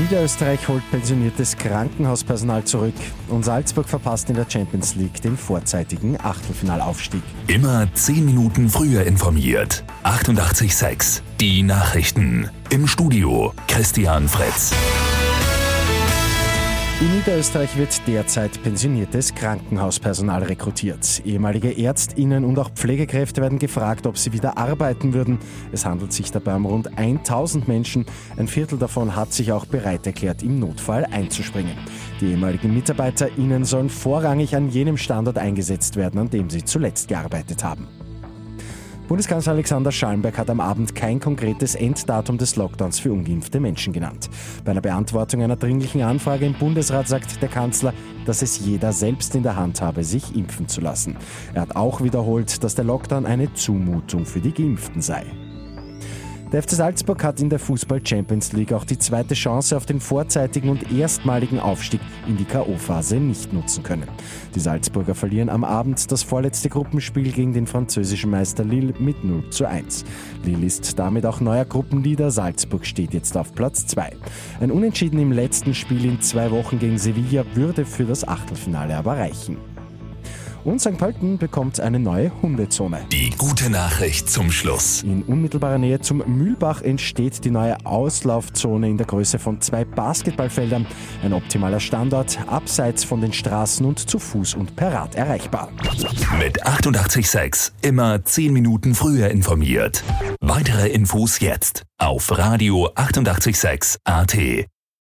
Niederösterreich holt pensioniertes Krankenhauspersonal zurück und Salzburg verpasst in der Champions League den vorzeitigen Achtelfinalaufstieg. Immer 10 Minuten früher informiert. 88.6 Die Nachrichten. Im Studio Christian Fritz. In Niederösterreich wird derzeit pensioniertes Krankenhauspersonal rekrutiert. Ehemalige Ärztinnen und auch Pflegekräfte werden gefragt, ob sie wieder arbeiten würden. Es handelt sich dabei um rund 1000 Menschen. Ein Viertel davon hat sich auch bereit erklärt, im Notfall einzuspringen. Die ehemaligen MitarbeiterInnen sollen vorrangig an jenem Standort eingesetzt werden, an dem sie zuletzt gearbeitet haben. Bundeskanzler Alexander Schallenberg hat am Abend kein konkretes Enddatum des Lockdowns für ungeimpfte Menschen genannt. Bei einer Beantwortung einer dringlichen Anfrage im Bundesrat sagt der Kanzler, dass es jeder selbst in der Hand habe, sich impfen zu lassen. Er hat auch wiederholt, dass der Lockdown eine Zumutung für die Geimpften sei. Der FC Salzburg hat in der Fußball Champions League auch die zweite Chance auf den vorzeitigen und erstmaligen Aufstieg in die K.O.-Phase nicht nutzen können. Die Salzburger verlieren am Abend das vorletzte Gruppenspiel gegen den französischen Meister Lille mit 0 zu 1. Lille ist damit auch neuer Gruppenleader, Salzburg steht jetzt auf Platz 2. Ein Unentschieden im letzten Spiel in zwei Wochen gegen Sevilla würde für das Achtelfinale aber reichen. Und St. Pölten bekommt eine neue Hundezone. Die gute Nachricht zum Schluss. In unmittelbarer Nähe zum Mühlbach entsteht die neue Auslaufzone in der Größe von zwei Basketballfeldern. Ein optimaler Standort, abseits von den Straßen und zu Fuß und per Rad erreichbar. Mit 886 immer 10 Minuten früher informiert. Weitere Infos jetzt auf Radio 886 AT.